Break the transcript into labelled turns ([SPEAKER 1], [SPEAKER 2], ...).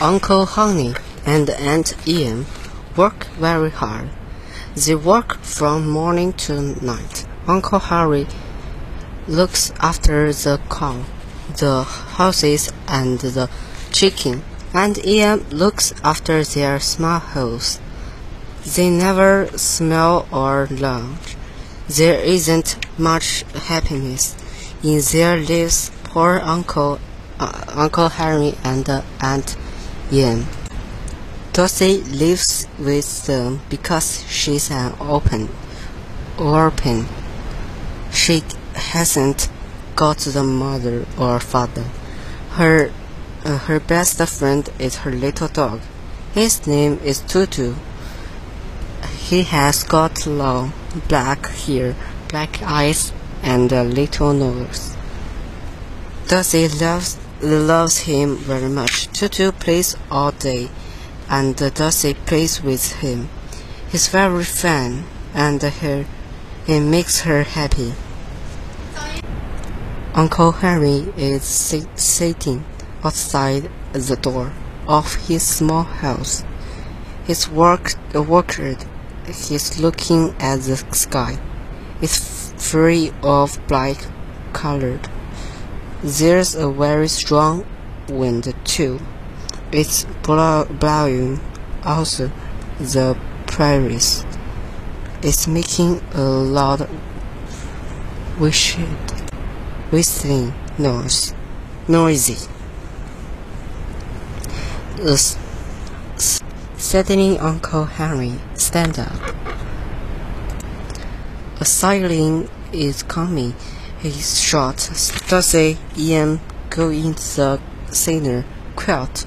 [SPEAKER 1] Uncle Honey and Aunt Ian work very hard. They work from morning to night. Uncle Harry looks after the cow, the horses, and the chicken, and Ian looks after their small house. They never smell or lunch. There isn't much happiness in their lives. Poor Uncle uh, Uncle Harry and uh, Aunt Ian. Dorothy lives with them because she's an open orphan. She hasn't got a mother or father. Her uh, her best friend is her little dog. His name is Tutu. He has got long black hair, black eyes, and a little nose. Dorothy loves loves him very much. Tutu plays all day, and Dorothy plays with him. He's very fun, and he, he makes her happy. Uncle Henry is sit- sitting outside the door of his small house. He's work orchard He's looking at the sky. It's free of black colored. There's a very strong wind too. It's blowing also the prairies. It's making a loud whistling, noise, noisy. Suddenly Uncle Henry stand up. A siren is coming. He's shot. Dorsey, Ian, go in the signal. Quiet.